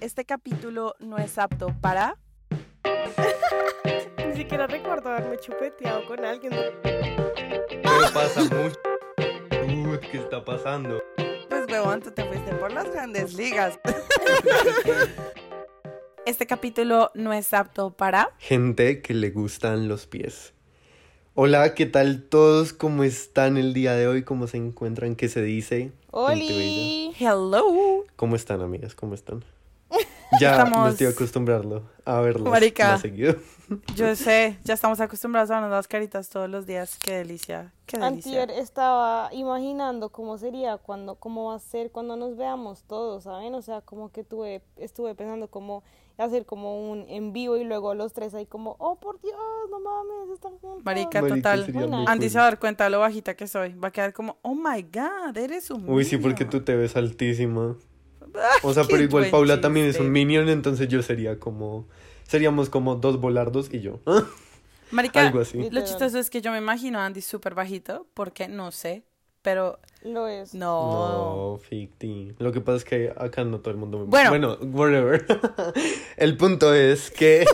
Este capítulo no es apto para... Ni siquiera recuerdo haberme chupeteado con alguien. Pero pasa mucho. Uy, ¿qué está pasando? Pues huevón, tú te fuiste por las grandes ligas. Este capítulo no es apto para... Gente que le gustan los pies. Hola, ¿qué tal todos? ¿Cómo están el día de hoy? ¿Cómo se encuentran? ¿Qué se dice? Gente bella. ¡Oli! Hello. ¿Cómo están, amigas? ¿Cómo están? Ya Estamos- me estoy acostumbrarlo a verlas Marica. más seguido. Yo sé, ya estamos acostumbrados a vernos las caritas todos los días. Qué delicia, qué delicia. Antier estaba imaginando cómo sería cuando, cómo va a ser cuando nos veamos todos, ¿saben? O sea, como que tuve, estuve pensando cómo hacer como un en vivo y luego los tres ahí como, oh por Dios, no mames, están juntos. Marica, Marica, total. Andy cool. se va a dar cuenta de lo bajita que soy. Va a quedar como, oh my god, eres un Uy, sí, niño". porque tú te ves altísima. O sea, pero igual Paula también es un minion, entonces yo sería como... Seríamos como dos volardos y yo. Marica, Algo así. lo chistoso es que yo me imagino a Andy súper bajito, porque no sé, pero Lo es. no. No, ficti. Lo que pasa es que acá no todo el mundo me Bueno. Bueno, whatever. el punto es que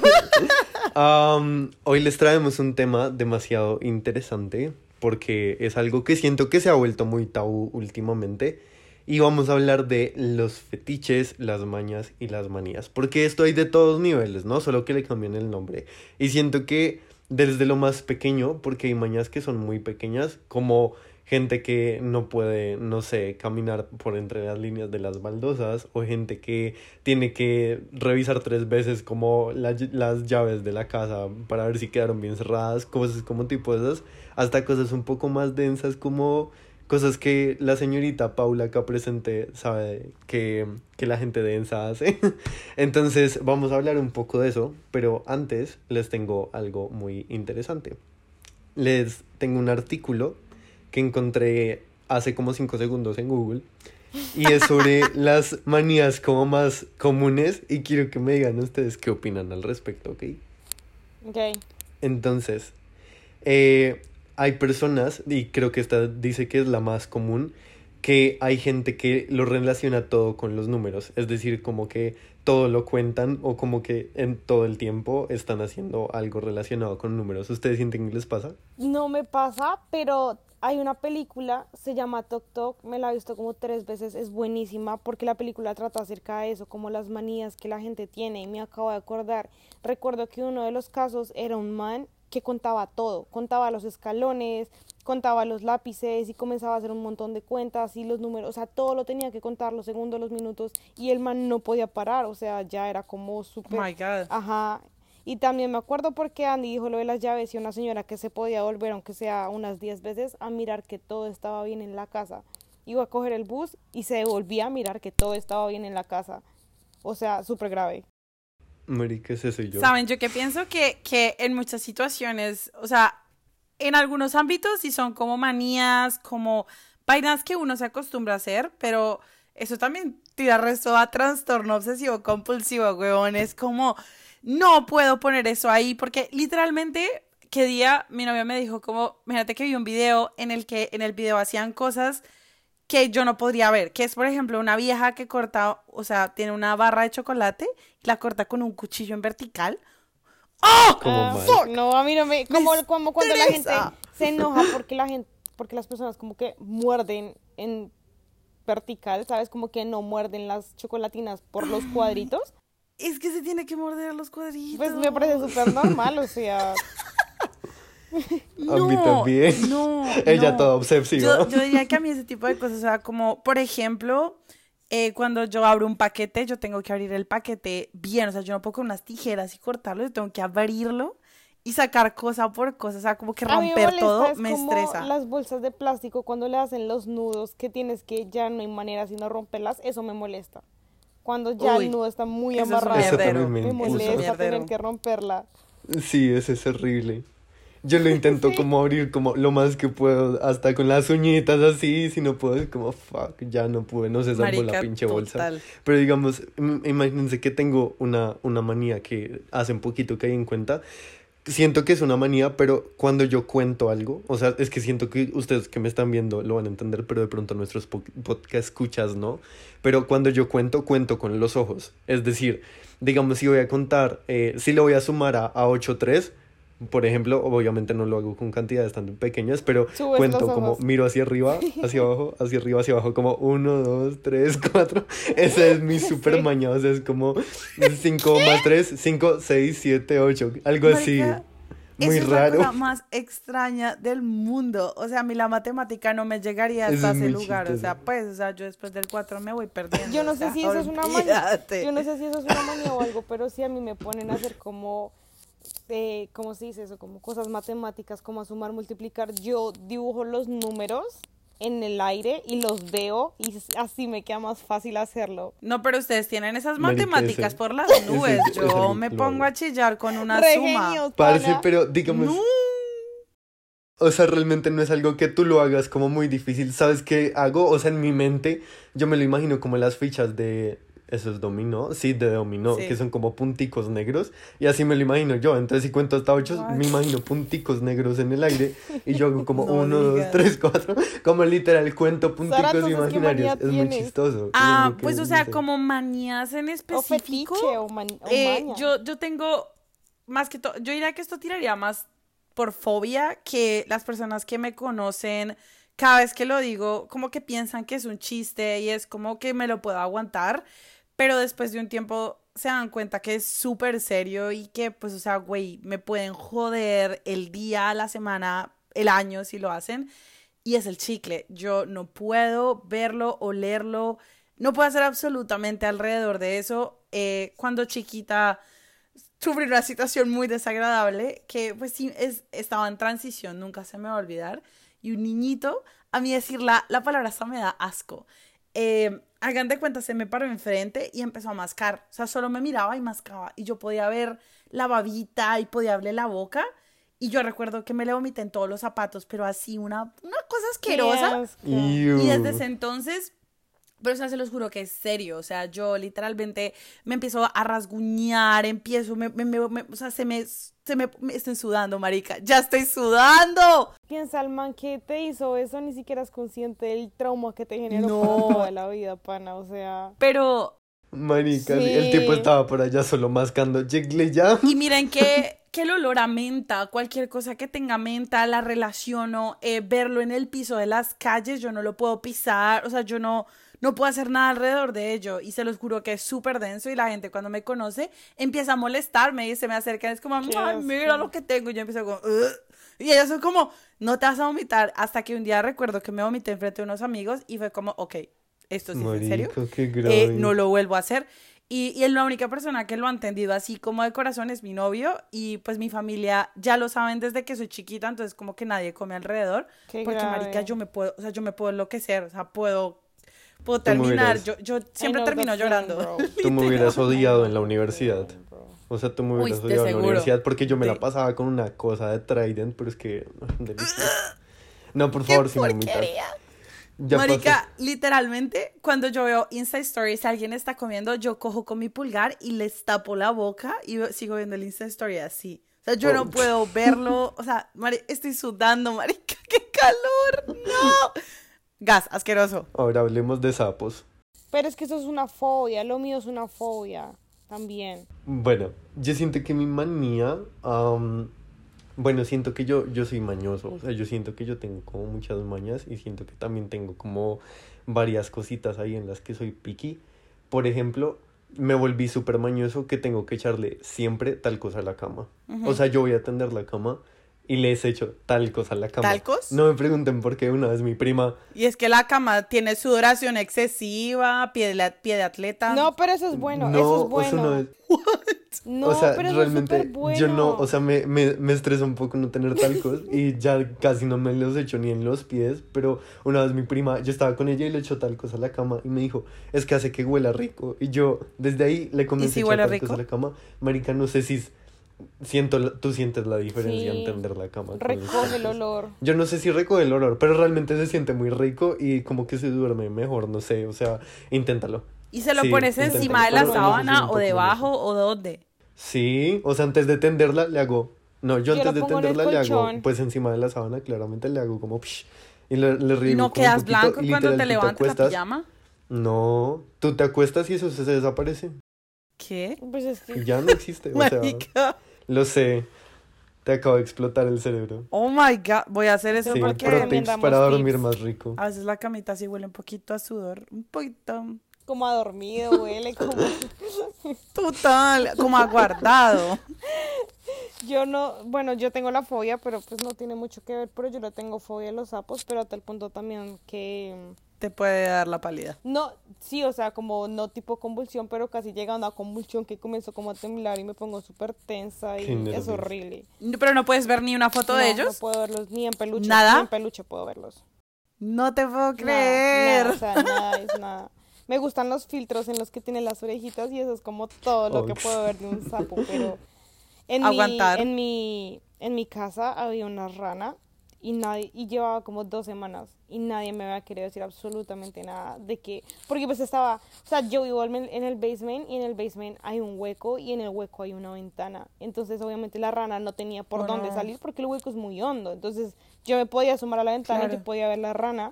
um, hoy les traemos un tema demasiado interesante porque es algo que siento que se ha vuelto muy tabú últimamente y vamos a hablar de los fetiches, las mañas y las manías. Porque esto hay de todos niveles, ¿no? Solo que le cambian el nombre. Y siento que desde lo más pequeño, porque hay mañas que son muy pequeñas, como gente que no puede, no sé, caminar por entre las líneas de las baldosas, o gente que tiene que revisar tres veces como la- las llaves de la casa para ver si quedaron bien cerradas, cosas como tipo esas, hasta cosas un poco más densas como cosas que la señorita Paula acá presente sabe que, que la gente densa hace. Entonces vamos a hablar un poco de eso, pero antes les tengo algo muy interesante. Les tengo un artículo que encontré hace como 5 segundos en Google y es sobre las manías como más comunes y quiero que me digan ustedes qué opinan al respecto, ¿ok? Ok. Entonces, eh, hay personas, y creo que esta dice que es la más común, que hay gente que lo relaciona todo con los números, es decir, como que todo lo cuentan o como que en todo el tiempo están haciendo algo relacionado con números. ¿Ustedes sienten que les pasa? No me pasa, pero hay una película, se llama Tok Tok, me la he visto como tres veces, es buenísima porque la película trata acerca de eso, como las manías que la gente tiene y me acabo de acordar, recuerdo que uno de los casos era un man que contaba todo, contaba los escalones, contaba los lápices y comenzaba a hacer un montón de cuentas y los números, o sea, todo lo tenía que contar, los segundos, los minutos y el man no podía parar, o sea, ya era como Oh súper... my god. Ajá. Y también me acuerdo porque Andy dijo lo de las llaves y una señora que se podía volver, aunque sea unas 10 veces, a mirar que todo estaba bien en la casa. Iba a coger el bus y se devolvía a mirar que todo estaba bien en la casa. O sea, súper grave. Marica, ese soy yo. Saben, yo que pienso que, que en muchas situaciones, o sea, en algunos ámbitos sí son como manías, como vainas que uno se acostumbra a hacer, pero eso también tira resto a trastorno obsesivo compulsivo, weón. Es como, no puedo poner eso ahí, porque literalmente, qué día mi novia me dijo como, mírate que vi un video en el que en el video hacían cosas que yo no podría ver, que es por ejemplo una vieja que corta, o sea, tiene una barra de chocolate y la corta con un cuchillo en vertical. ¡Oh! No, a mí no me... Como, como cuando la gente se enoja porque la gente, porque las personas como que muerden en vertical, ¿sabes? Como que no muerden las chocolatinas por los cuadritos. Es que se tiene que morder los cuadritos. Pues me parece súper normal, o sea... A mí también. No, Ella no. toda obsesiva. Yo, yo diría que a mí ese tipo de cosas, o sea, como, por ejemplo, eh, cuando yo abro un paquete, yo tengo que abrir el paquete bien, o sea, yo no puedo con unas tijeras y cortarlo, yo tengo que abrirlo y sacar cosa por cosa, o sea, como que A mí me romper molesta, todo es me como estresa. las bolsas de plástico cuando le hacen los nudos que tienes que ya no hay manera sino romperlas, eso me molesta. Cuando ya Uy, el nudo está muy eso es un amarrado, Eso también me me Eso es un molesta tener que romperla. Sí, ese es horrible. Yo lo intento como abrir como lo más que puedo, hasta con las uñitas así, si no puedo, es como fuck, ya no pude, no se salvó la pinche bolsa. total. Pero digamos, im- imagínense que tengo una, una manía que hace un poquito que hay en cuenta. siento que es una manía, pero cuando yo cuento algo, o sea, es que siento que ustedes que me están viendo lo van a entender, pero de pronto nuestros po- podcast escuchas, ¿no? Pero cuando yo cuento, cuento con los ojos. Es decir, digamos, si voy a contar, eh, si le voy a sumar a, a 8, 3, por ejemplo, obviamente no lo hago con cantidades tan pequeñas, pero Subes cuento como miro hacia arriba, hacia abajo, hacia arriba, hacia abajo, como 1, 2, 3, 4. Ese es mi super maña, o sea, es como 5 más 3, 5, 6, 7, 8, algo así. Muy Eso es raro. la cosa más extraña del mundo. O sea, a mí la matemática no me llegaría hasta es ese lugar. O sea, pues, o sea, yo después del 4 me voy perdiendo. Yo no o sé sea, si eso es una manía. Yo no sé si eso es una manía o algo, pero sí a mí me ponen a hacer como, eh, ¿cómo se dice eso? Como cosas matemáticas, como a sumar, multiplicar. Yo dibujo los números en el aire y los veo y así me queda más fácil hacerlo. No, pero ustedes tienen esas matemáticas ese- por las nubes. ese Yo me pongo a chillar con una Re suma. genios, Parce, pero digamos, No. o sea, realmente no es algo que tú lo hagas como muy difícil. ¿Sabes qué hago? O sea, en mi mente yo me lo imagino como las fichas de esos dominó, sí, de dominó, Sí. que son como punticos negros, y así me lo imagino yo. Entonces, si cuento hasta ocho, What? me imagino punticos negros en el aire, y yo hago como No uno, dos, digas. tres, cuatro, como literal cuento punticos ¿qué imaginarios. Es muy chistoso. es Ah, pues o sea, como manías en O específico. fetiche o, man- o eh, maña. yo, yo tengo más que todo, yo diría que esto tiraría más por fobia que las personas que me conocen, cada vez que lo digo, como que piensan que es un chiste y es como que me lo puedo aguantar, pero después de un tiempo se dan cuenta que es súper serio y que, pues, o sea, güey, me pueden joder el día, la semana, el año si lo hacen. Y es el chicle. Yo no puedo verlo, olerlo, no puedo hacer absolutamente alrededor de eso. Eh, cuando chiquita sufrí una situación muy desagradable que pues sí es, estaba en transición, nunca se me va a olvidar. Y un niñito, a mí decir la, la palabra hasta me da asco. Eh, hagan de cuenta, se me paró enfrente y empezó a mascar. O sea, solo me miraba y mascaba. Y yo podía ver la babita y podía verle la boca. Y yo recuerdo que me le vomité en todos los zapatos, pero así una, una cosa asquerosa. Y desde ese entonces, pero o sea, se los juro que es serio. O sea, yo literalmente me empiezo a rasguñar, empiezo, me, me- me- me- o sea, se me, se me, me estoy sudando, marica. Ya estoy sudando. Piensa el man que te hizo eso, ni siquiera es consciente del trauma que te generó No. para toda la vida, pana. O sea, Pero, Marica, Sí. el tipo estaba por allá solo mascando chicle ya. y miren que, que el olor a menta, cualquier cosa que tenga menta, la relaciono, eh, verlo en el piso de las calles, yo no lo puedo pisar, o sea, yo no, no puedo hacer nada alrededor de ello. Y se los juro que es súper denso y la gente cuando me conoce empieza a molestarme y se me acercan, es como, ay, mira lo que tengo. Y yo empiezo como, "Ugh". y ellos son como, no te vas a vomitar. Hasta que un día recuerdo que me vomité enfrente de unos amigos y fue como, ok, esto sí es en serio. Qué Eh, no lo vuelvo a hacer. Y, y la única persona que lo ha entendido así como de corazón es mi novio y pues mi familia ya lo saben desde que soy chiquita, entonces como que nadie come alrededor. Qué porque grave. marica, yo me puedo, o sea, yo me puedo enloquecer, o sea, puedo, puedo terminar. Yo, yo siempre termino llorando. Tú me hubieras odiado en la universidad. O sea, tú me Uy, hubieras de odiado en la universidad porque yo me De- la pasaba con una cosa de Trident, pero es que... No, por favor, sin vomitar. Ya Marica, literalmente, cuando yo veo Insta Stories, si alguien está comiendo, yo cojo con mi pulgar y les tapo la boca y sigo viendo el Insta Story así. O sea, yo Oh. no puedo verlo. O sea, mari- estoy sudando, marica, qué calor. No. Gas, asqueroso. Ahora hablemos de sapos. Pero es que eso es una fobia, lo mío es una fobia también. Bueno, yo siento que mi manía... am, bueno, siento que yo, yo soy mañoso. O sea, yo siento que yo tengo como muchas mañas y siento que también tengo como varias cositas ahí en las que soy picky. Por ejemplo, me volví súper mañoso que tengo que echarle siempre tal cosa a la cama. O sea, yo voy a tender la cama y les echo tal cosa a la cama. ¿Talcos? No me pregunten por qué una vez mi prima... Y es que la cama tiene sudoración excesiva, pie de, la- pie de atleta. No, pero eso es bueno, no, eso es o sea, bueno. no es- No, o sea, pero eso realmente es súper bueno. yo no, o sea, me, me, me estresa un poco no tener talcos y ya casi no me los echo ni en los pies, pero una vez mi prima, yo estaba con ella y le echó talcos a la cama y me dijo, es que hace que huela rico y yo desde ahí le comencé si a echar talcos rico? a la cama, marica, no sé si s- siento, la- tú sientes la diferencia Sí. en tender la cama. Recoge el olor. Yo no sé si recoge el olor, pero realmente se siente muy rico y como que se duerme mejor, no sé, o sea, inténtalo. Y se lo Sí, pones inténtalo, encima de la sábana o debajo o de dónde. Sí, o sea, antes de tenderla le hago No, yo, Yo antes la de tenderla le hago, pues encima de la sábana, claramente le hago como psh, y le, le ¿Y riego no quedas poquito, blanco y cuando te levantas la acuestas- pijama? No, tú te acuestas y eso se desaparece. ¿Qué? Pues es que ya no existe. O sea, lo sé. Te acabo de explotar el cerebro. Oh my god, voy a hacer eso Sí, porque para dormir tips. más rico. a veces la camita sí huele un poquito a sudor, un poquito. como a dormido, huele como... Total, como aguardado. Yo no, bueno, yo tengo la fobia, pero pues no tiene mucho que ver, pero yo le tengo fobia a los sapos, pero a tal punto también que... Te puede dar la pálida. No, sí, o sea, como no tipo convulsión, pero casi llega a una convulsión que comienzo como a temblar y me pongo súper tensa y Qué es horrible. Pero no puedes ver ni una foto de ellos. No puedo verlos ni en peluche. ¿Nada? Ni en peluche puedo verlos. No te puedo creer. nada, o sea, nada es nada. Me gustan los filtros en los que tienen las orejitas y eso es como todo lo que puedo ver de un sapo, pero en mi, en mi en mi casa había una rana y nadie y llevaba como dos semanas y nadie me había querido decir absolutamente nada de que porque pues estaba, o sea, yo vivo en el- en el basement y en el basement hay un hueco y en el hueco hay una ventana. Entonces, obviamente la rana no tenía por dónde salir porque el hueco es muy hondo. Entonces, yo me podía asomar a la ventana y yo podía ver la rana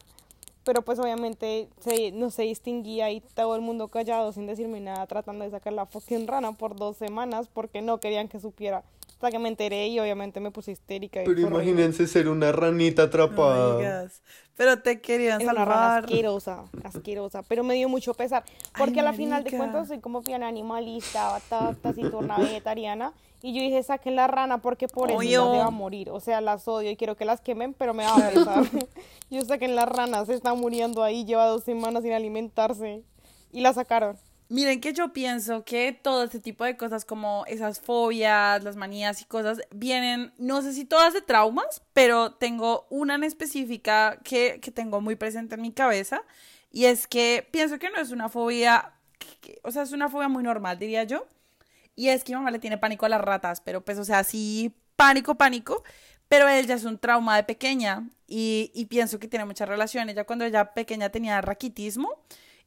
pero pues obviamente se, no se distinguía y todo el mundo callado sin decirme nada tratando de sacar la fucking rana por dos semanas porque no querían que supiera hasta que me enteré y obviamente me puse histérica y Pero imagínense ser una ranita No atrapada. Pero te querían es una rana salvar. asquerosa, asquerosa, pero me dio mucho pesar, porque Ay, a la final de cuentas soy como bien animalista, ta- taciturna, vegetariana, y yo dije, saquen la rana porque por eso las va a morir, o sea, las odio y quiero que las quemen, pero me va a pesar. yo saquen la rana, se está muriendo ahí, lleva dos semanas sin alimentarse, y la sacaron. Miren que yo pienso que todo este tipo de cosas como esas fobias, las manías y cosas vienen, no sé si todas de traumas, pero tengo una en específica que, que tengo muy presente en mi cabeza y es que pienso que no es una fobia, que- o sea, es una fobia muy normal, diría yo. Y es que mi mamá le tiene pánico a las ratas, pero pues, o sea, sí, pánico, pánico. Pero ella es un trauma de pequeña y, y pienso que tiene mucha relación. Ella cuando ella pequeña tenía raquitismo.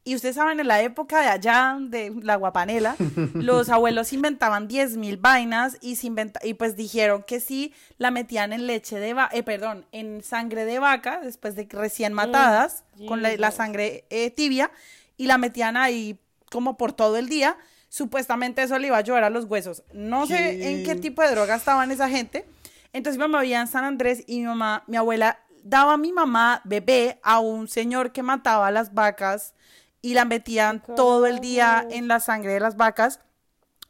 Y ustedes saben, en la época de allá, de la guapanela, los abuelos inventaban 10.000 vainas y, se inventa y pues dijeron que sí la metían en leche de vaca, eh, perdón, en sangre de vaca, después de que recién matadas, con la, sangre eh, tibia, y la metían ahí como por todo el día. Supuestamente eso le iba a ayudar a los huesos. No sé en qué ¿Qué? tipo de droga estaban esa gente. Entonces mi mamá vivía en San Andrés y mi mamá, mi abuela daba a mi mamá bebé a un señor que mataba a las vacas y la metían ¿Qué todo el día en la sangre de las vacas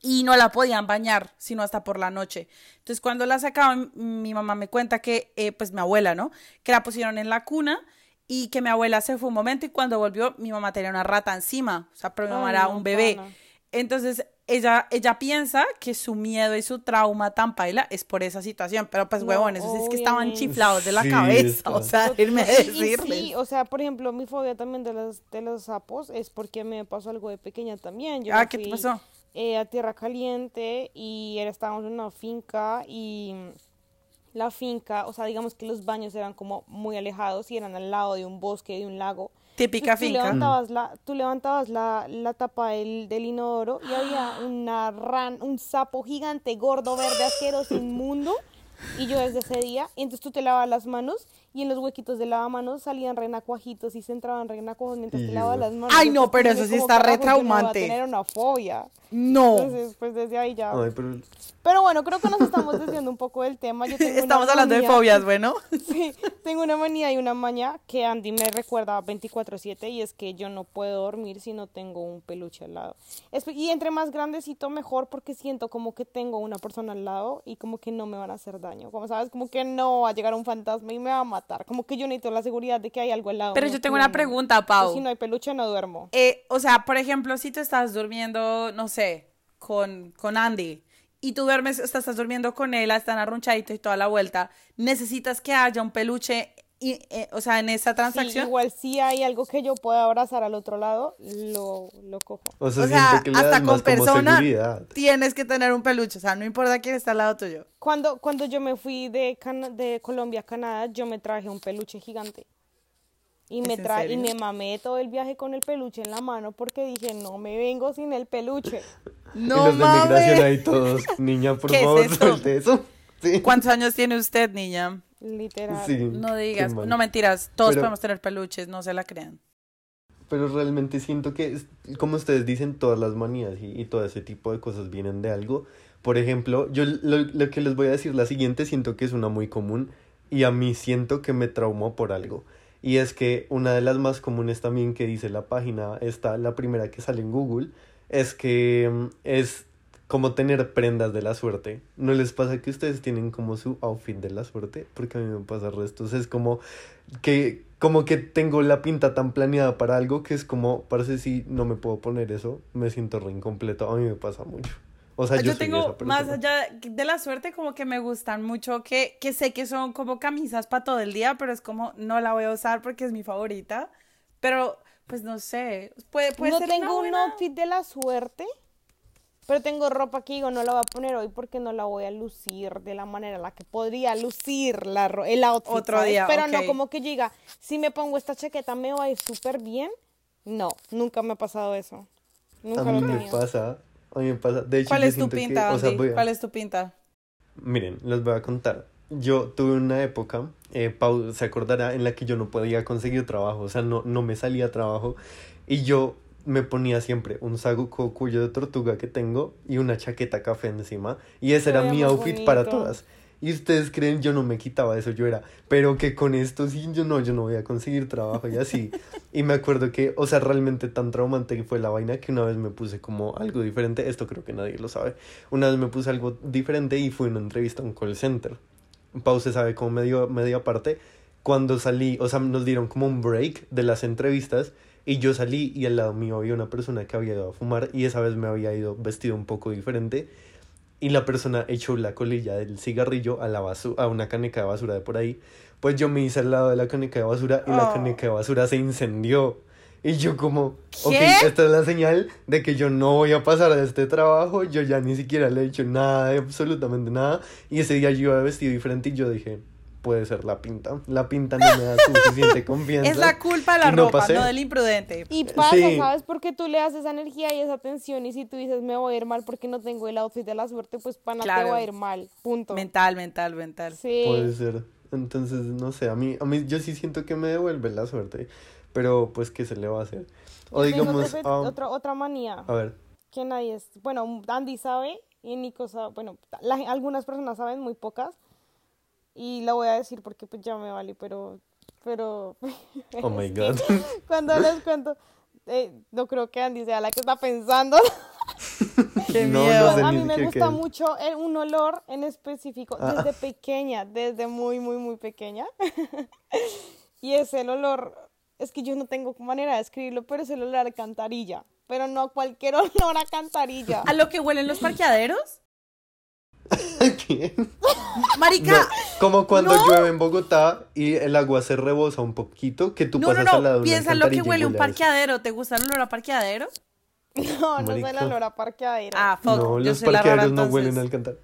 y no la podían bañar sino hasta por la noche. Entonces cuando la sacaban, mi mamá me cuenta que, eh, pues mi abuela, ¿no? Que la pusieron en la cuna y que mi abuela se fue un momento y cuando volvió mi mamá tenía una rata encima, o sea, pero mi mamá Ay, era un bebé. pana. Entonces ella, ella piensa que su miedo y su trauma tan paila es por esa situación, pero pues No, huevón, eso es que estaban chiflados de la Sí, cabeza, está. o sea, irme a decirles. sí, o sea, por ejemplo, mi fobia también de los, de los sapos es porque me pasó algo de pequeña también. Yo Ah, ¿qué te pasó? eh, a Tierra Caliente y estábamos en una finca y la finca, o sea, digamos que los baños eran como muy alejados y eran al lado de un bosque, de un lago. Típica tú finca. levantabas la, tú levantabas la, la tapa del, del inodoro y había una ran, un sapo gigante, gordo, verde, asqueroso, inmundo. Y yo desde ese día, y entonces tú te lavas las manos y en los huequitos de lavamanos salían renacuajitos y se entraban renacuajos mientras te Iu. lavas las manos. Ay, no, Entonces, pero eso sí "¿Cómo está re yo no a traumante". tener una fobia. No. Entonces, pues desde ahí ya. Ay, pero Pero bueno, creo que nos estamos desviando un poco del tema. Yo tengo Estamos hablando de manía- fobias, bueno. Sí, tengo una manía y una maña que Andy me recuerda 24/7 y es que yo no puedo dormir si no tengo un peluche al lado. Y entre más grandecito mejor porque siento como que tengo una persona al lado y como que no me van a hacer daño. Como sabes, como que no va a llegar un fantasma y me va a matar. Como que yo necesito la seguridad de que hay algo al lado. Pero mío yo tengo una pregunta, Pau. Si no hay peluche no duermo. Eh, o sea, por ejemplo, si tú estás durmiendo, no sé, con, con Andy y tú duermes, o sea, estás durmiendo con él, están arrunchaditos y toda la vuelta, necesitas que haya un peluche, y, eh, o sea, en esa Sí, transacción. igual si hay algo que yo pueda abrazar al otro lado, lo, lo cojo. o sea, o sea, siento que le hasta con persona tienes que tener un peluche, o sea, no importa quién está al lado tuyo. Cuando, cuando yo me fui de, Cana- de Colombia a Canadá, yo me traje un peluche gigante. Y ¿Es me, tra y me mamé todo el viaje con el peluche en la mano porque dije, no me vengo sin el peluche. y No los de migración mames. ahí todos. Niña, por ¿Qué es favor, eso? suelte eso. Sí. ¿Cuántos años tiene usted, niña? Literal. Sí, No digas, no mentiras, todos Pero- podemos tener peluches, no se la crean. Pero realmente siento que, como ustedes dicen, todas las manías y, y todo ese tipo de cosas vienen de algo. Por ejemplo, yo lo, lo que les voy a decir, la siguiente, siento que es una muy común y a mí siento que me traumó por algo. Y es que una de las más comunes también que dice la página, esta, la primera que sale en Google, es que mm, es como tener prendas de la suerte. ¿No les pasa que ustedes tienen como su outfit de la suerte? Porque a mí me pasa restos. Es como que como que tengo la pinta tan planeada para algo que es como, parece si no me puedo poner eso, me siento re incompleto. A mí me pasa mucho. O sea, yo, yo tengo, más allá de la suerte, como que me gustan mucho, que, que sé que son como camisas para todo el día, pero es como, no la voy a usar porque es mi favorita. Pero, pues no sé, puede, puede no ser tengo una un buena- outfit de la suerte, pero tengo ropa que digo, no la voy a poner hoy porque no la voy a lucir de la manera en la que podría lucir la, el outfit. Otro ¿sabes? día, Pero no como que yo diga, si me pongo esta chaqueta me va a ir súper bien. No, nunca me ha pasado eso. Nunca A mí me tenido. pasa, a mí me pasa. De hecho, ¿Cuál yo es tu siento que, pinta, o sea, Andy? voy a- ¿Cuál es tu pinta? Miren, les voy a contar. Yo tuve una época, eh, Pau se acordará, en la que yo no podía conseguir trabajo, o sea, no, no me salía trabajo y yo me ponía siempre un saco co- cuello de tortuga que tengo y una chaqueta café encima y ese Se era mi outfit para todas. Y ustedes creen, yo no me quitaba eso, yo era, pero que con esto sí, yo no, yo no voy a conseguir trabajo y así. Y me acuerdo que, o sea, realmente tan traumante que fue la vaina que una vez me puse como algo diferente, esto creo que nadie lo sabe, una vez me puse algo diferente y fue una entrevista a un call center. Pau se sabe como medio, media parte, cuando salí, o sea, nos dieron como un break de las entrevistas y yo salí y al lado mío había una persona que había ido a fumar y esa vez me había ido vestido un poco diferente y la persona echó la colilla del cigarrillo a la basura, a una caneca de basura de por ahí. Pues yo me hice al lado de la caneca de basura y la Oh. caneca de basura se incendió. Y yo como, ok, ¿Qué? esta es la señal de que yo no voy a pasar de este trabajo, yo ya ni siquiera le he hecho nada, absolutamente nada. Y ese día yo iba vestido diferente y yo dije, puede ser la pinta. La pinta no me da suficiente confianza. Es la culpa de la no ropa, pasé. no del imprudente. Y pasa, Sí. ¿sabes? Porque tú le das esa energía y esa tensión y si tú dices me voy a ir mal porque no tengo el outfit de la suerte, pues pana te Claro. va a ir mal. Punto. Mental, mental, mental. Sí. Puede ser. Entonces, no sé, a mí, a mí yo sí siento que me devuelve la suerte. Pero pues, ¿qué se le va a hacer? O Yo digamos, otra, ah, otra, otra manía a ver, que nadie es. Bueno, Andy sabe y Nico sabe. Bueno, la- algunas personas saben, muy pocas. Y la voy a decir porque pues ya me vale, pero. Pero. oh my god. cuando les cuento. eh, no creo que Andy sea la que está pensando. Qué No, no miedo. sé a mí me gusta mucho el- un olor en específico Ah. desde pequeña, desde muy, muy, muy pequeña. y es el olor, es que yo no tengo manera de describirlo, pero es el olor a alcantarilla. Pero no cualquier olor a cantarilla. ¿A lo que huelen los parqueaderos? ¿Qué? Marica, No, como cuando no. llueve en Bogotá y el agua se rebosa un poquito, que tú no, no, pasas al lado piensa lo que huele un huele parqueadero. ¿Te gusta el olor a parqueadero? No, no Marica. olor a parqueadero. Ah, fuck, No, yo los soy la rara parqueaderos no entonces. huelen a alcantarilla.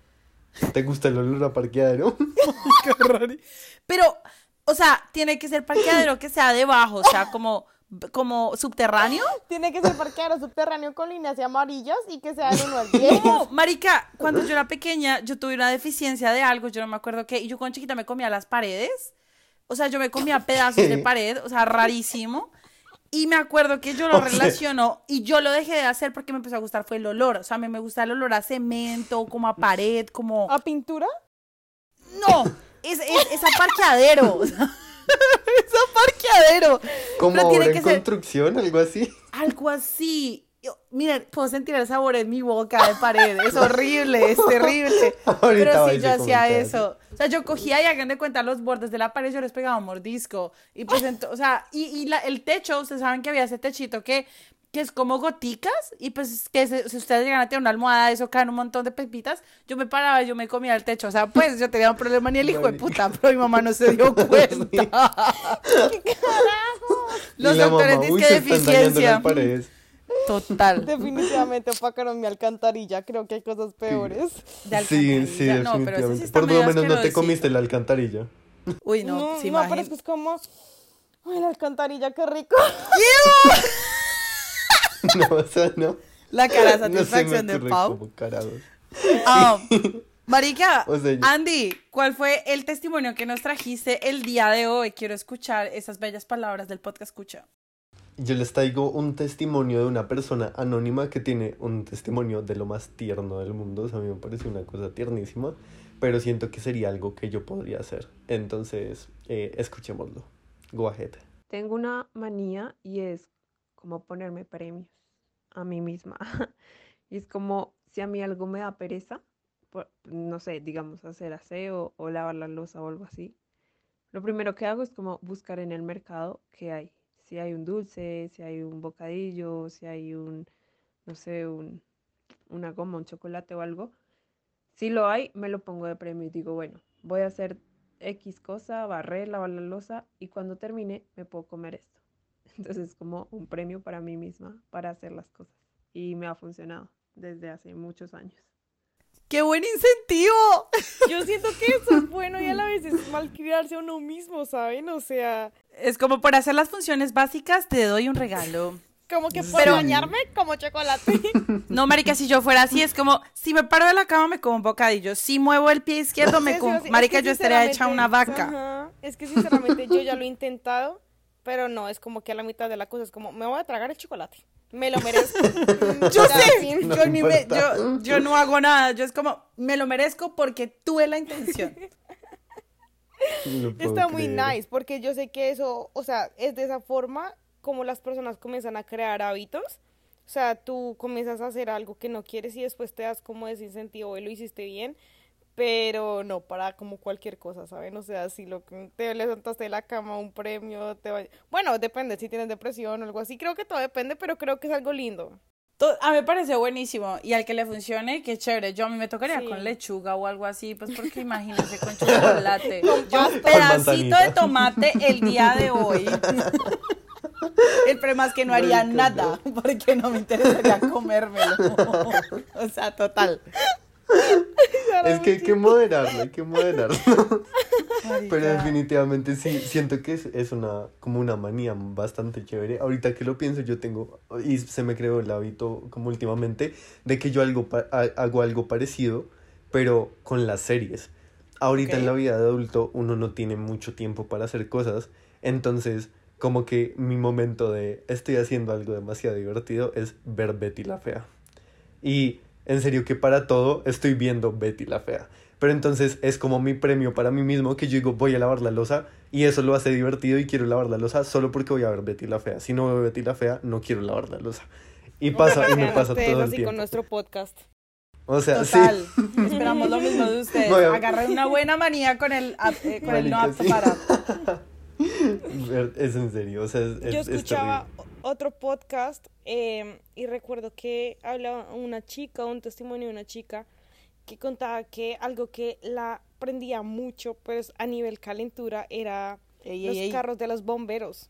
¿Te gusta el olor a parqueadero? Pero, o sea, tiene que ser parqueadero que sea debajo, o sea, como, como subterráneo. Tiene que ser parqueadero subterráneo con líneas amarillas y que sea el 1 al 10. No, marica, cuando yo era pequeña, yo tuve una deficiencia de algo, yo no me acuerdo qué, y yo cuando chiquita me comía las paredes. O sea, yo me comía pedazos de pared, o sea, rarísimo. Y me acuerdo que yo lo relaciono y yo lo dejé de hacer porque me empezó a gustar fue el olor. O sea, a mí me gusta el olor a cemento, como a pared, como... ¿A pintura? No, es, es, es a parqueadero. o sea, es a parqueadero. Como Pero tiene obra que en ser construcción, algo así. algo así. Yo- miren, puedo sentir el sabor en mi boca de pared. Es horrible, es terrible. Ahorita Pero sí, yo hacía eso. O sea, yo cogía y hagan de cuenta los bordes de la pared, yo les pegaba un mordisco. Y pues, o sea, y, y la- el techo, ustedes saben que había ese techito que, que es como goticas. Y pues, que se- si ustedes llegan a tener una almohada, eso caen un montón de pepitas. Yo me paraba y yo me comía el techo. O sea, pues yo tenía un problema ni el hijo de puta, pero mi mamá no se dio cuenta. Los Y la doctores dicen "Uy, que deficiencia. las paredes". Total. Definitivamente opacaron mi alcantarilla. Creo que hay cosas peores. De Sí, sí. No, sí definitivamente. está Por lo menos no te comiste la alcantarilla. Uy, no, No, sí, no, pero es que es como. Ay, la alcantarilla, qué rico. No, o sea, no. La cara de No se me satisfacción de ocurre Pau. Ah, Marica, O sea, yo- Andy, ¿cuál fue el testimonio que nos trajiste el día de hoy? Quiero escuchar esas bellas palabras del podcast escucha. Yo les traigo un testimonio de una persona anónima que tiene un testimonio de lo más tierno del mundo. O sea, a mí me parece una cosa tiernísima, pero siento que sería algo que yo podría hacer. Entonces, eh, escuchémoslo. Go ahead. Tengo una manía y es como ponerme premios a mí misma. Y es como si a mí algo me da pereza, por- no sé, digamos hacer aseo o lavar la loza o algo así. Lo primero que hago es como buscar en el mercado qué hay. Si hay un dulce, si hay un bocadillo, si hay un, no sé, un, una goma, un chocolate o algo. Si lo hay, me lo pongo de premio y digo, bueno, voy a hacer X cosa, barrer, lavar la loza y cuando termine me puedo comer esto. Entonces es como un premio para mí misma para hacer las cosas y me ha funcionado desde hace muchos años. ¡Qué buen incentivo! Yo siento que eso es bueno y a la vez es malcriarse a uno mismo, ¿saben? O sea, Es como por hacer las funciones básicas te doy un regalo. como que por Sí. bañarme como chocolate. No, marica, si yo fuera así, es como, si me paro de la cama me como un bocadillo, si muevo el pie izquierdo me como, sí, sí, es marica, que yo estaría hecha una vaca. Ajá, Es que sinceramente yo ya lo he intentado, pero no, es como que a la mitad de la cosa es como, me voy a tragar el chocolate. Me lo merezco. Yo sé. No yo, ni me- yo, yo no hago nada, yo es como, me lo merezco porque tuve la intención. No Está muy creer. nice, porque yo sé que eso, o sea, es de esa forma como las personas comienzan a crear hábitos. O sea, tú comienzas a hacer algo que no quieres y después te das como ese incentivo y lo hiciste bien, pero no para como cualquier cosa, ¿saben? O sea, si lo te levantaste de la cama, un premio, te va... Bueno, depende si tienes depresión o algo así, creo que todo depende, pero creo que es algo lindo. A mí me parece buenísimo y al que le funcione, qué chévere. Yo a mí me tocaría Sí. con lechuga o algo así, pues porque imagínense con chocolate. Yo un pedacito de tomate el día de hoy. El problema es que no haría nada porque no me interesaría comérmelo. O sea, total. Es que hay que moderarlo, hay que moderarlo. Pero definitivamente sí, siento que es, es una, como una manía bastante chévere. Ahorita que lo pienso, yo tengo, y se me creó el hábito como últimamente, de que yo algo hago algo parecido, pero con las series. Ahorita en la vida de adulto uno no tiene mucho tiempo para hacer cosas, entonces como que mi momento de estoy haciendo algo demasiado divertido es ver Betty la Fea. Y en serio que para todo estoy viendo Betty la Fea. Pero entonces es como mi premio para mí mismo que yo digo voy a lavar la losa y eso lo hace divertido y quiero lavar la losa solo porque voy a ver Betty la Fea. Si no veo Betty la Fea no quiero lavar la losa. Y pasa y me pasa ustedes todo el así tiempo. con nuestro podcast. O sea, Total. Esperamos lo mismo de ustedes. Bueno. Agarré una buena manía con el, eh, con el no apto sí. para. Es en serio, o sea, es, es- Yo es escuchaba. Otro podcast eh, y recuerdo que hablaba una chica, un testimonio de una chica que contaba que algo que la prendía mucho, pues a nivel calentura, era Ey, los ey, ey. carros de los bomberos.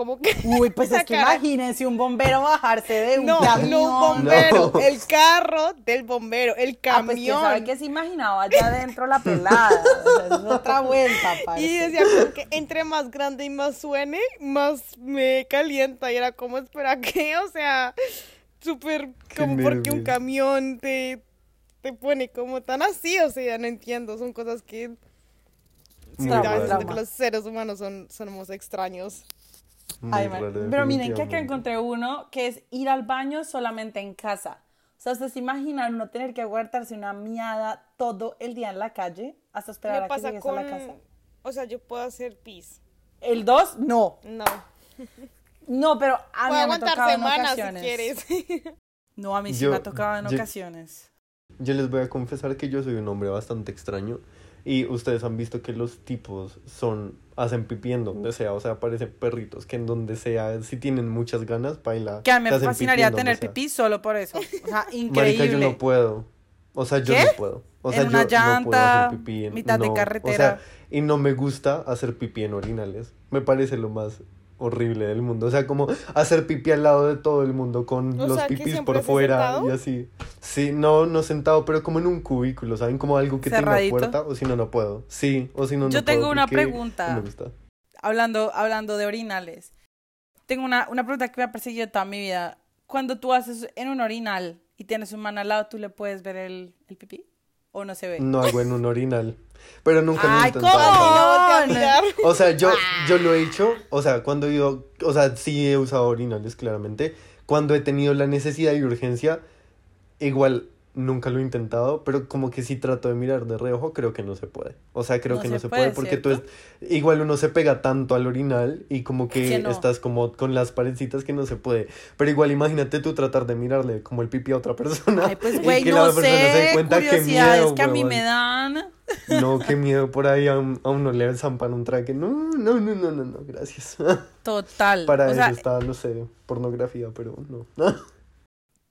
Como que Uy, pues es que cara. imagínense un bombero bajarse de un no, camión. no un bombero, No. el carro del bombero, el Ah, pues que camión. sabe que se imaginaba allá adentro la pelada. O sea, es otra vuelta, parce. Y decía como que entre más grande y más suene, más me calienta. Y era como, espera, ¿qué? O sea, súper Qué como porque un camión te, te pone como tan así. O sea, no entiendo. Son cosas que... Sí, los seres humanos son, somos extraños. Muy Ay, raro, Pero miren que acá encontré uno que es ir al baño solamente en casa. O sea, ¿ustedes se imaginan no tener que aguantarse una miada todo el día en la calle hasta esperar a que llegues con... a la casa? O sea, yo puedo hacer pis. El 2, no. No. No, pero a mí Puedo me ha aguantar tocado en semanas si ocasiones. quieres. No, a mí sí Yo- me ha tocado en yo- ocasiones. Yo les voy a confesar que yo soy un hombre bastante extraño y ustedes han visto que los tipos son hacen pipí en donde sea, o sea, parecen perritos que en donde sea, si tienen muchas ganas, baila. Que a mí me fascinaría tener pipí solo por eso. O sea, increíble. Marica, yo no puedo. O sea, yo ¿Qué? no puedo. O sea, En una yo no puedo llanta, hacer pipí en- mitad de no, carretera. O sea, y no me gusta hacer pipí en orinales. Me parece lo más horrible del mundo. O sea, como hacer pipí al lado de todo el mundo con O los sea, pipis por fuera sentado. y así. Sí, no, no sentado, pero como en un cubículo, ¿saben? Como algo que Cerradito. tenga puerta, o si no, no puedo. Sí, o si no, no Yo puedo tengo una pregunta. me gusta. hablando, hablando de orinales. Tengo una, una pregunta que me ha perseguido toda mi vida. Cuando tú haces en un orinal y tienes un man al lado, ¿tú le puedes ver el, el pipí? ¿O no se ve? No hago en un orinal. Pero nunca lo he Ay, intentado. ¿cómo? No. O sea, yo, yo lo he hecho, o sea, cuando yo, o sea, sí he usado orinales, claramente. Cuando he tenido la necesidad y urgencia, igual nunca lo he intentado, pero como que si trato de mirar de reojo, creo que no se puede. O sea, creo No que no se se puede, porque tú es, ¿cierto? igual uno se pega tanto al orinal y como que Que no. estás como con las paredcitas que no se puede. Pero igual imagínate tú tratar de mirarle como el pipi a otra persona. Ay, pues y güey, que no la persona se dé sé, cuenta, qué curiosidades miedo, que a mí me dan. No, qué miedo por ahí a, un- a uno le zampan un traje. No, no, no, no, no, no, gracias. Total. Para o eso sea, está, no sé, pornografía, pero no.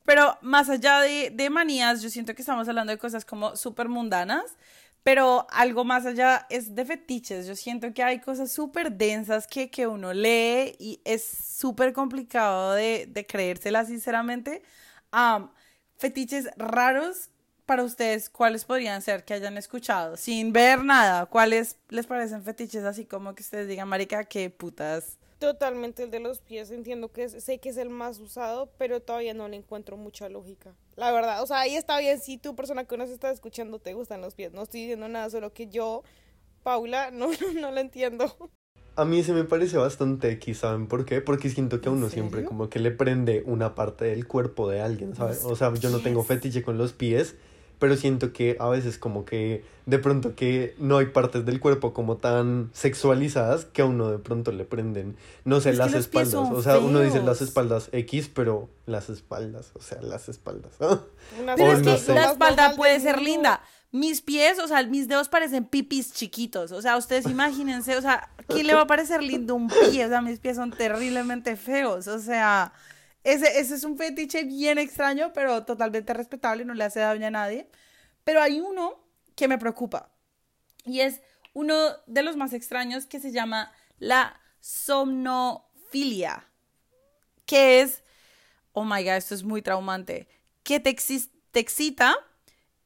Pero más allá de, de manías, yo siento que estamos hablando de cosas como súper mundanas, pero algo más allá es de fetiches. Yo siento que hay cosas súper densas que, que uno lee y es súper complicado de, de creérselas, sinceramente. Am, fetiches raros para ustedes, ¿cuáles podrían ser que hayan escuchado? Sin ver nada, ¿cuáles les parecen fetiches así como que ustedes digan, marica, qué putas? Totalmente el de los pies, entiendo que es- sé que es el más usado, pero todavía no le encuentro mucha lógica. La verdad, o sea, ahí está bien si tu persona que nos está escuchando te gustan los pies. No estoy diciendo nada, solo que yo, Paula, no, no, no lo entiendo. A mí se me parece bastante X, ¿saben por qué? Porque siento que a ¿En uno siempre como que le prende una parte del cuerpo de alguien, ¿sabes? O sea, yo no tengo fetiche con los pies, pero siento que a veces como que de pronto que no hay partes del cuerpo como tan sexualizadas que a uno de pronto le prenden, no sé, Es las espaldas. O sea, uno dice las espaldas X, pero las espaldas, o sea, las espaldas. Una Pero O es no que sé. la espalda puede ser linda. Mis pies, o sea, mis dedos parecen pipis chiquitos. O sea, ustedes imagínense, o sea, ¿quién le va a parecer lindo un pie? O sea, mis pies son terriblemente feos. O sea, ese, ese es un fetiche bien extraño, pero totalmente respetable, no le hace daño a nadie. Pero hay uno que me preocupa. Y es uno de los más extraños que se llama la somnofilia. Que es, oh my god, esto es muy traumante. Que te, te excita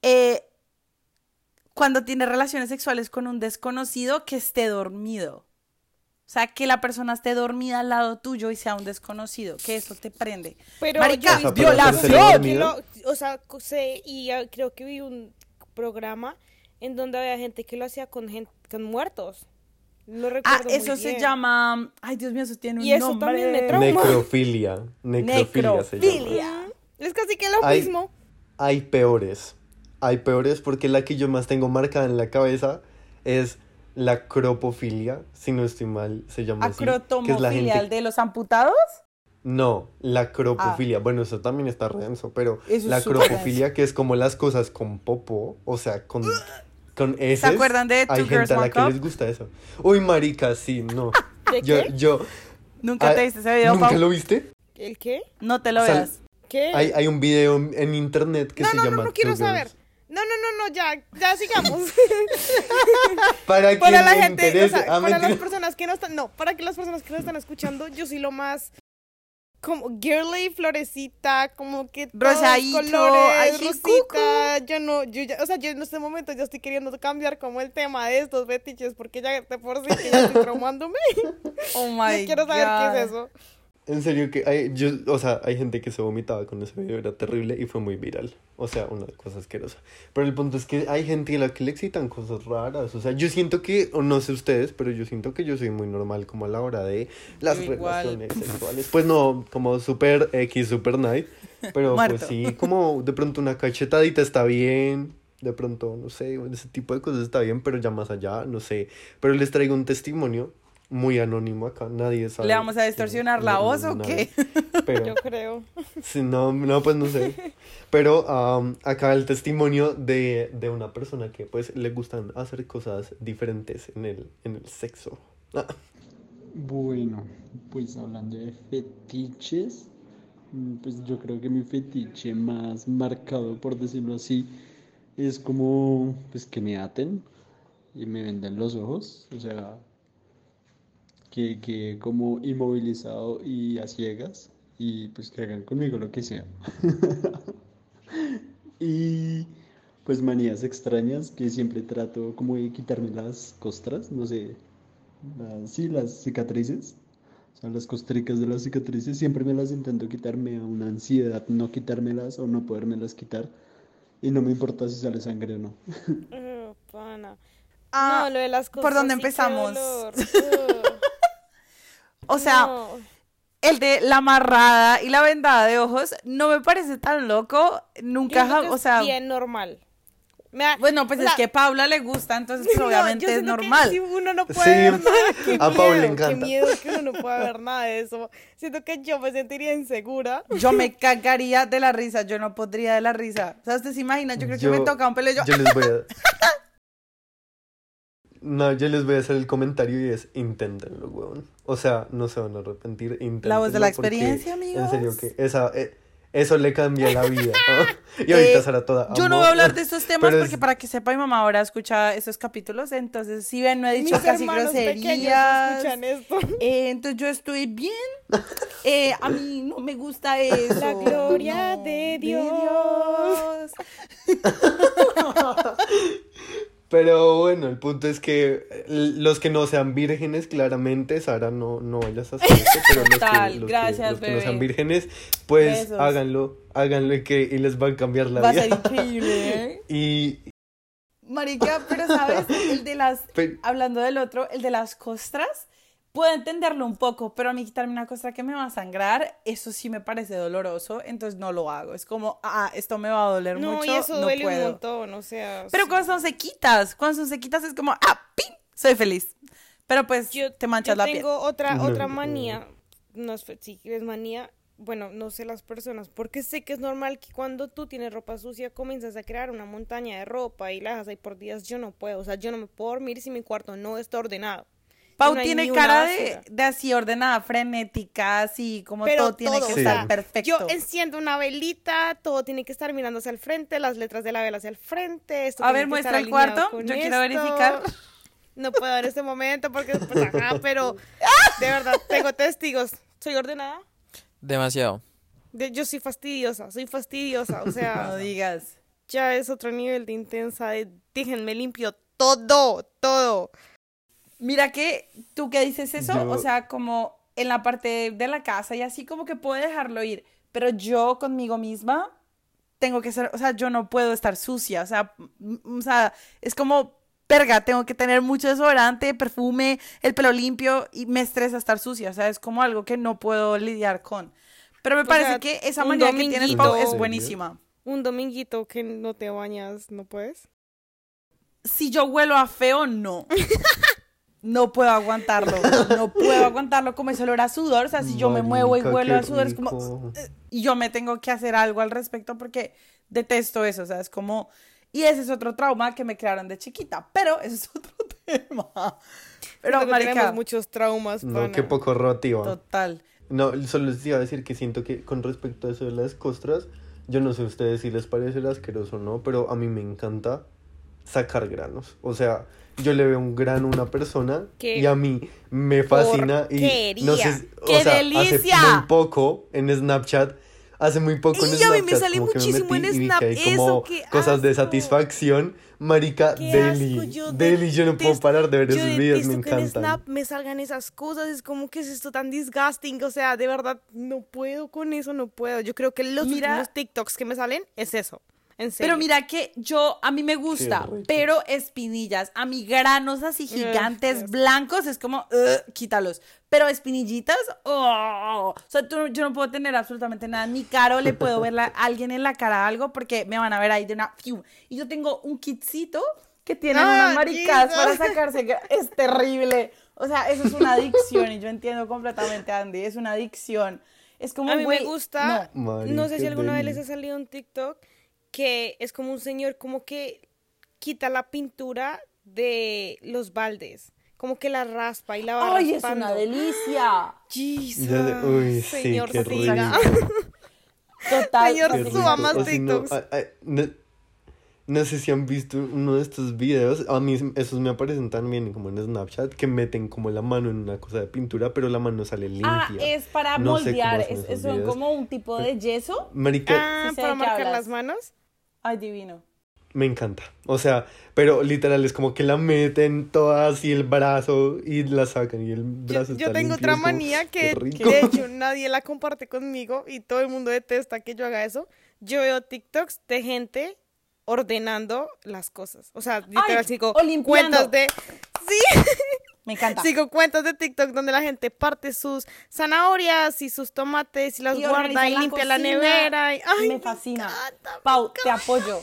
eh, cuando tienes relaciones sexuales con un desconocido que esté dormido. O sea, que la persona esté dormida al lado tuyo y sea un desconocido, que eso te prende. Pero Marica, O sea, pero violación. o sea, sé y ah, creo que vi un programa en donde había gente que lo hacía con gente, con muertos. No Ah, recuerdo muy eso se bien. llama, ay Dios mío, eso tiene un Y eso nombre. también me trauma. Necrofilia. Necrofilia se llama. Necrofilia. Es casi que lo mismo. Hay peores. Hay peores porque la que yo más tengo marcada en la cabeza es la cropofilia, si no estoy mal, se llama así. que es la Acrotomofilia, gente el de los amputados. No, la cropofilia. Bueno, eso también está renso, pero Eso la súper cropofilia, que es como las cosas con popo, o sea, con, con S. acuerdan de Two Hay Girls, gente a la que Cup? les gusta eso. Uy, marica, sí, no. ¿De Yo, qué? yo. ¿Nunca ah, te viste ese video, ¿Nunca Pau? lo viste? ¿El qué? No te lo O sea, veas. ¿Qué? Hay, hay un video en internet que no, se no, llama no, no quiero Two Girls. No, no, no, no, ya, ya sigamos. Para, para la gente, o sea, Ah, para las personas que no están, no, para que las personas que no están escuchando, yo soy lo más como girly, florecita, como que todos Rosadito, colores, rosita, yo no, yo ya, o sea, yo en este momento ya estoy queriendo cambiar como el tema de estos fetiches, porque ya de por sí que ya estoy traumándome, Oh my quiero saber qué God. es eso. En serio que hay, yo, o sea, hay gente que se vomitaba con ese video, era terrible y fue muy viral. O sea, una cosa asquerosa. Pero el punto es que hay gente a la que le excitan cosas raras. O sea, yo siento que, o no sé ustedes, pero yo siento que yo soy muy normal como a la hora de las igual. relaciones sexuales. Pues no, como super X, super night. Pero pues sí, como de pronto una cachetadita está bien. De pronto, no sé, ese tipo de cosas está bien, pero ya más allá, no sé. Pero les traigo un testimonio muy anónimo acá, nadie sabe. ¿Le vamos a distorsionar la No, voz o qué? Pero, Yo creo. sí, no, no, pues no sé. Pero am, acá el testimonio de, de una persona que pues le gustan hacer cosas diferentes en el, en el sexo. Ah, Bueno, pues hablando de fetiches, mm, pues yo creo que mi fetiche más marcado, por decirlo así, es como pues que me aten y me venden los ojos, o sea, que, que como inmovilizado y a ciegas y pues que hagan conmigo lo que sea. Y pues manías extrañas que siempre trato como de quitarme las costras, no sé, las- sí, las cicatrices, o sea, las costricas de las cicatrices, siempre me las intento quitar, me da una ansiedad no quitármelas o no podérmelas quitar. y no me importa si sale sangre o no. Pana. Ah, no, lo de las cosas. ¿por dónde empezamos? O sea, no. el de la amarrada y la vendada de ojos no me parece tan loco. Nunca, ja- que o es sea, bien normal. Da- bueno, pues o es que a Paula le gusta, entonces no, obviamente yo es siento que normal. si uno no puede Sí, ver nada, qué a Pau le miedo, encanta. Qué miedo que uno no pueda ver nada de eso. Siento que yo me sentiría insegura. Yo me cagaría de la risa, yo no podría de la risa. O sea, ¿usted se imagina? Yo creo que me Yo- toca un pelo y yo... Yo les voy a. No, yo les voy a hacer el comentario y es inténtenlo, weón. O sea, no se van a arrepentir. Inténtenlo La voz de la porque, experiencia, amigos. En serio que esa, eh, eso le cambia la vida. ¿no? Y ahorita Eh, será toda. Yo no voy a hablar de estos temas Pero es- porque para que sepa mi mamá ahora escucha esos capítulos, entonces si ven no he dicho Mis casi groserías. escuchan esto. Eh, entonces yo estoy bien. Eh, a mí no me gusta eso. La gloria No, de Dios. Pero bueno, el punto es que eh, los que no sean vírgenes, claramente, Sara, no, no vayas a hacer eso, pero los, Total, que, los, gracias, que, los que no sean vírgenes, pues Besos. háganlo, háganlo y, que, y les va a cambiar la Va a vida. ser increíble. Y, Marica, pero sabes, el de las, Pero- hablando del otro, el de las costras, puedo entenderlo un poco, pero a mí quitarme una costra que me va a sangrar, eso sí me parece doloroso, entonces no lo hago. Es como, ah, esto me va a doler No, mucho, y eso no duele puedo. un montón, o sea. Pero sí. cuando son sequitas, cuando son sequitas es como, ah, pin, soy feliz. Pero pues yo, te manchas yo la tengo otra, No, otra no. manía. No es, sí, es manía. Bueno, no sé las personas, porque sé que es normal que cuando tú tienes ropa sucia comienzas a crear una montaña de ropa y la dejas ahí por días. Yo no puedo, o sea, yo no me puedo dormir si mi cuarto no está ordenado. Pau no tiene cara de, de así ordenada, frenética, así como Pero todo tiene todo, que estar perfecto. Yo enciendo una velita, todo tiene que estar mirando hacia el frente, las letras de la vela hacia el frente. Esto A ver, muestra el cuarto, yo quiero verificar. No puedo en este momento porque, pues, ajá, pero de verdad, tengo testigos. ¿Soy ordenada? Demasiado. De- yo soy fastidiosa, soy fastidiosa, o sea, No digas. ya es otro nivel de intensa, de déjenme limpio todo, todo. Mira que tú que dices eso, Yo- o sea, como en la parte de la casa y así como que puedo dejarlo ir, pero yo conmigo misma tengo que ser, o sea, yo no puedo estar sucia, o sea, m- o sea, es como perga, tengo que tener mucho desodorante, perfume, el pelo limpio y me estresa estar sucia, o sea, es como algo que no puedo lidiar con. Pero me O parece sea, que esa manera que tienes, Pau, ¿En es buenísima. Un dominguito que no te bañas, ¿no puedes? si yo huelo a feo, no. No puedo aguantarlo. No puedo aguantarlo como ese olor a sudor. O sea, si yo me muevo y huelo a sudor, es como. Y yo me tengo que hacer algo al respecto porque detesto eso. O sea, es como. Y ese es otro trauma que me crearon de chiquita. Pero ese es otro tema. Pero, marica, tenemos muchos traumas, No, pana. qué poco rotiva. total. No, solo les iba a decir que siento que con respecto a eso de las costras, yo no sé a ustedes si les parece asqueroso o no, pero a mí me encanta sacar granos. O sea, yo le veo un grano a una persona Qué y a mí me fascina y no sé, porquería. o ¡Qué sea, delicia! hace muy poco en Snapchat Hace muy poco en Y a mí me Snapchat sale como que me muchísimo en metí y eso, como qué cosas de satisfacción. Marica, Qué Deli. yo Deli, yo no puedo parar de ver yo esos videos, me detesto que en encantan. Snap me salgan esas cosas, es como que es esto tan disgusting, o sea, de verdad no puedo con eso, no puedo. Yo creo que los Mira- últimos TikToks que me salen es eso, en serio. Pero mira que yo, a mí me gusta, rico. pero espinillas, a mí granos así gigantes, blancos, es como, ugh, quítalos. Pero espinillitas, oh, o sea, tú- yo no puedo tener absolutamente nada en mi cara o le puedo ver a alguien en la cara algo porque me van a ver ahí de una, fiu. Y yo tengo un kitcito que tiene Ah, unas maricadas para sacarse, es terrible. O sea, eso es una adicción y yo entiendo completamente, Andy, es una adicción. Es como, a mí güey, me gusta, no. no, sé si alguna vez les ha salido un TikTok que es como un señor como que quita la pintura de los baldes, como que la raspa y la va ¡Ay, es una delicia! Jesus, uy, sí, señor qué siga. Total. Señor, suba más O no, sé si han visto uno de estos videos. A mí esos me aparecen también como en Snapchat que meten como la mano en una cosa de pintura, pero la mano sale limpia. Ah, es para No moldear, es, son videos. como un tipo de yeso. Marica, Ah, Sí para marcar las manos. Ay, divino. me encanta. O sea, pero literal es como que la meten toda así el brazo y la sacan y el Yo, brazo yo está tengo limpio, otra manía que, rico. de hecho nadie la comparte conmigo y todo el mundo detesta que yo haga eso. Yo veo TikToks de gente ordenando las cosas. O sea, literal, Ay, sigo o limpiando. cuentas de... Sí, Me encanta. sigo cuentas de TikTok donde la gente parte sus zanahorias y sus tomates y las Y guarda y la limpia la nevera. Y, ay, me fascina. encanta, me Pau, te apoyo.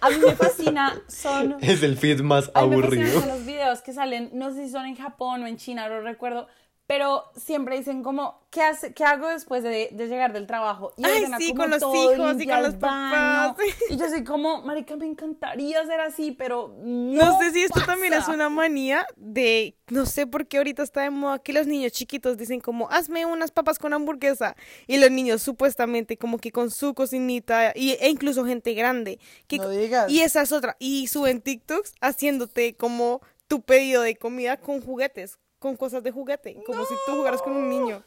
A mí me fascina, son... Es el feed más A mí me fascinan aburrido. son los videos que salen, no sé si son en Japón o en China, no recuerdo, pero siempre dicen como, ¿qué, hace, qué hago después de, de llegar del trabajo? Y Ay, sí, con los hijos y con los papás. Y yo soy como, marica, me encantaría ser así, pero no No sé si esto también es pasa". una manía de, no sé por qué ahorita está de moda que los niños chiquitos dicen como, hazme unas papas con hamburguesa. Y los niños supuestamente como que con su cocinita, y, e incluso gente grande. Que, No digas. Y esa es otra. Y suben TikToks haciéndote como tu pedido de comida con juguetes, con cosas de juguete, como si tú jugaras con un niño.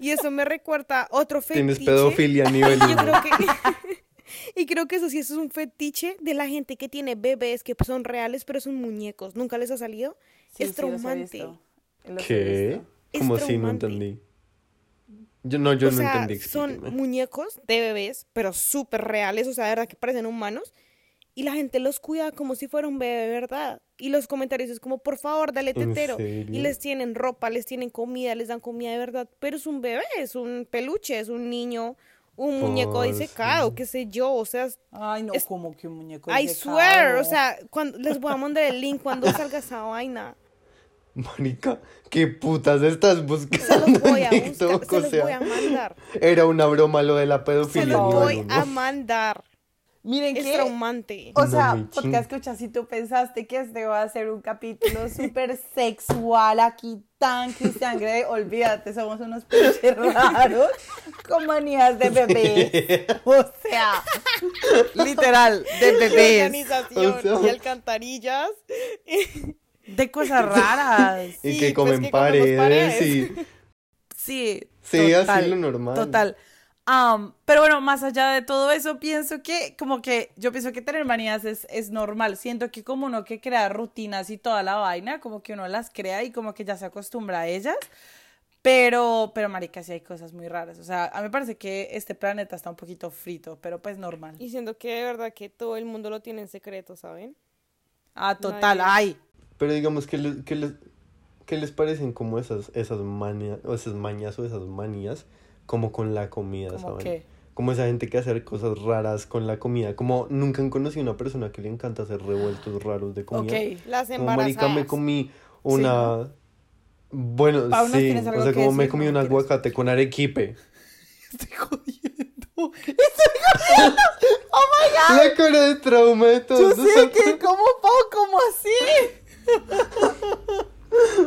Y eso me recuerda otro fetiche. Tienes pedofilia a nivel Yo creo que... y creo que eso sí, eso es un fetiche de la gente que tiene bebés que son reales, pero son muñecos. ¿Nunca les ha salido? Sí, es sí, los he traumante. visto. Los he ¿Qué? visto. ¿Cómo así? No entendí. Yo no, yo o no sea, entendí. son muñecos de bebés, pero súper reales, o sea, de verdad que parecen humanos. Y la gente los cuida como si fuera un bebé verdad. Y los comentarios es como, por favor, dale ¿En tetero. Y les tienen ropa, les tienen comida, les dan comida de verdad. Pero es un bebé, es un peluche, es un niño, un muñeco disecado, qué sé yo. O sea, Ay, no, Es- como que un muñeco I disecado. swear, o sea, cuando, les voy a mandar el link cuando salga esa vaina. Marica, ¿qué putas estás buscando? Se los voy a buscar, se O los sea, voy a mandar. Era una broma lo de la Se pedofilia. los nivel voy a mandar. Miren Es que... traumante. O sea, porque si tú pensaste que este va a ser un capítulo súper sexual aquí tan Cristian Grey, olvídate, somos unos pinches raros con manías de bebés. O sea, literal, de bebés. Organización O sea- y alcantarillas. De cosas raras. Y Sí, que pues comen que comemos paredes, paredes. y... Sí. Sí, así lo normal. Total. Pero bueno, más allá de todo eso, pienso que, como que, yo pienso que tener manías es, es normal. Siento que como uno que crea rutinas y toda la vaina, como que uno las crea y como que ya se acostumbra a ellas. Pero, pero marica, sí hay cosas muy raras. O sea, a mí me parece que este planeta está un poquito frito, pero pues normal. Y siento que de verdad que todo el mundo lo tiene en secreto, ¿saben? Ah, total, Nadie- ay. Pero digamos, ¿qué les, qué les, qué les parecen como esas, esas, manias, o esas mañas o esas manías como con la comida, ¿Cómo ¿saben? qué? Como esa gente que hace cosas raras con la comida. Como nunca han conocido una persona que le encanta hacer revueltos raros de comida. Ok. Las Como marica me embarazadas. comí una... Bueno, Pau, ¿nos sí, o sea, como me decir? comí No, un aguacate con arequipe. Estoy jodiendo. La cara de trauma de todos. Yo sé que, ¿cómo, Pau? ¿Cómo así?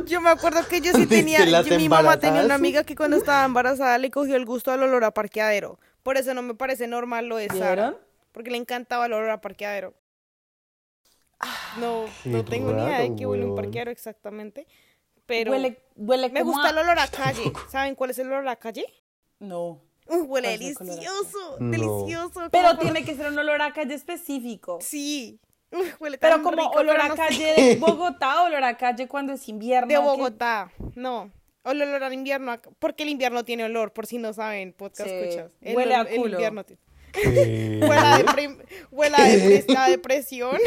Yo me acuerdo que yo sí tenía, yo- mi mamá tenía una amiga que cuando estaba embarazada le cogió el gusto al olor a parqueadero. Por eso no me parece normal lo de Sara. ¿Vieron? Porque le encantaba el olor a parqueadero. No, Qué no tengo ni idea de qué huele un parqueadero exactamente. Pero Huele, huele me gusta a- el olor a calle. ¿Saben cuál es el olor a calle? No. Uy, huele ¿Cuál es el color a delicioso, No. delicioso. Pero tiene que ser un olor a calle específico. Sí. Uy, huele Pero como rico, olor pero a no sé. calle de Bogotá, olor a calle cuando es invierno. De que- Bogotá, no. O el olor al invierno, porque el invierno tiene olor, por si no saben, podcast Sí, escuchas. El huele a olor- el culo. invierno tiene- ¿Qué? Huele a, deprim- huele a depres- la depresión.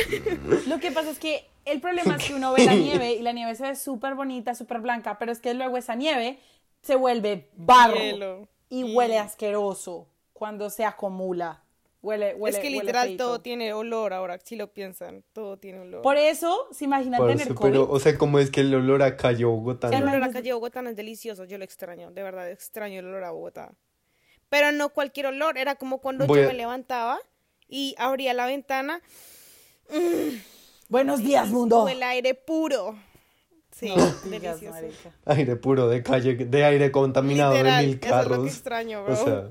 Lo que pasa es que el problema es que uno ve la nieve y la nieve se ve súper bonita, súper blanca, pero es que luego esa nieve se vuelve barro Hielo. y huele asqueroso cuando se acumula. Huele, huele es que huele literal feito. todo tiene olor ahora, si lo piensan, todo tiene olor. Por eso, se imaginan Parce, tener COVID. pero, o sea, como es que el olor a calle Bogotá. el no- olor a calle de Bogotá no es delicioso, yo lo extraño, de verdad extraño el olor a Bogotá. Pero no cualquier olor, era como cuando Voy yo a- me levantaba y abría la ventana, Buenos días, mundo. a aire puro. Sí, No digas. Aire puro de calle, de aire contaminado Literal, de mil eso es lo que carros. extraño, O bro. sea,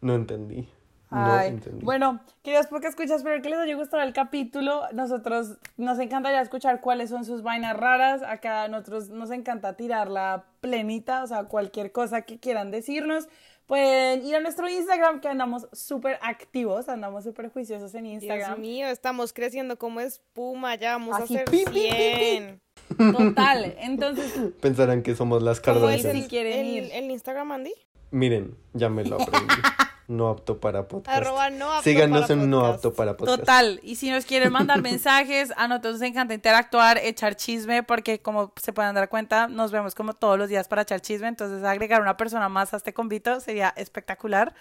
no entendí. No Ay, entendí. bueno, queridos porque escuchas, espero que les haya gustado el capítulo. Nosotros nos encantaría escuchar cuáles son sus vainas raras. Acá a nosotros nos encanta tirarla plenita, o sea, cualquier cosa que quieran decirnos. Pueden ir a nuestro Instagram, que andamos súper activos, andamos súper juiciosos en Dios Instagram. mío, estamos creciendo como espuma, ya vamos Así, a ser pim, pim, pim, pim. 100. Total, entonces, Pensarán que somos las Como ¿Cómo es dicen, Kardashians. el, si quieren el- ir. el Instagram, Andy? Miren, ya me lo aprendí. no apto para podcast. Arroba no apto Síganos para en no apto para podcast. Total, y si nos quieren mandar mensajes, a nosotros nos encanta interactuar, echar chisme, porque como se pueden dar cuenta, nos vemos como todos los días para echar chisme, entonces agregar una persona más a este convito sería espectacular.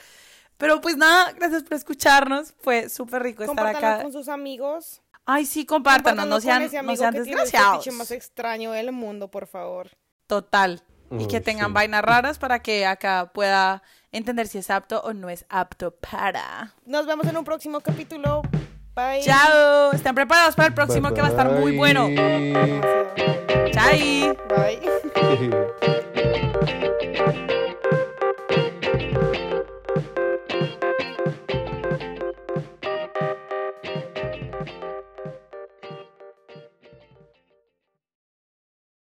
Pero pues nada, gracias por escucharnos, fue súper rico estar acá. con sus amigos. Ay, sí, compártanos, no sean, no sean que tiene el desgraciados. más extraño del mundo, por favor. Total. Y que tengan sí. vainas raras para que acá pueda entender si es apto o no es apto para. Nos vemos en un próximo capítulo. Bye. Chao. Están preparados para el próximo que va a estar muy bueno. Chao. Bye.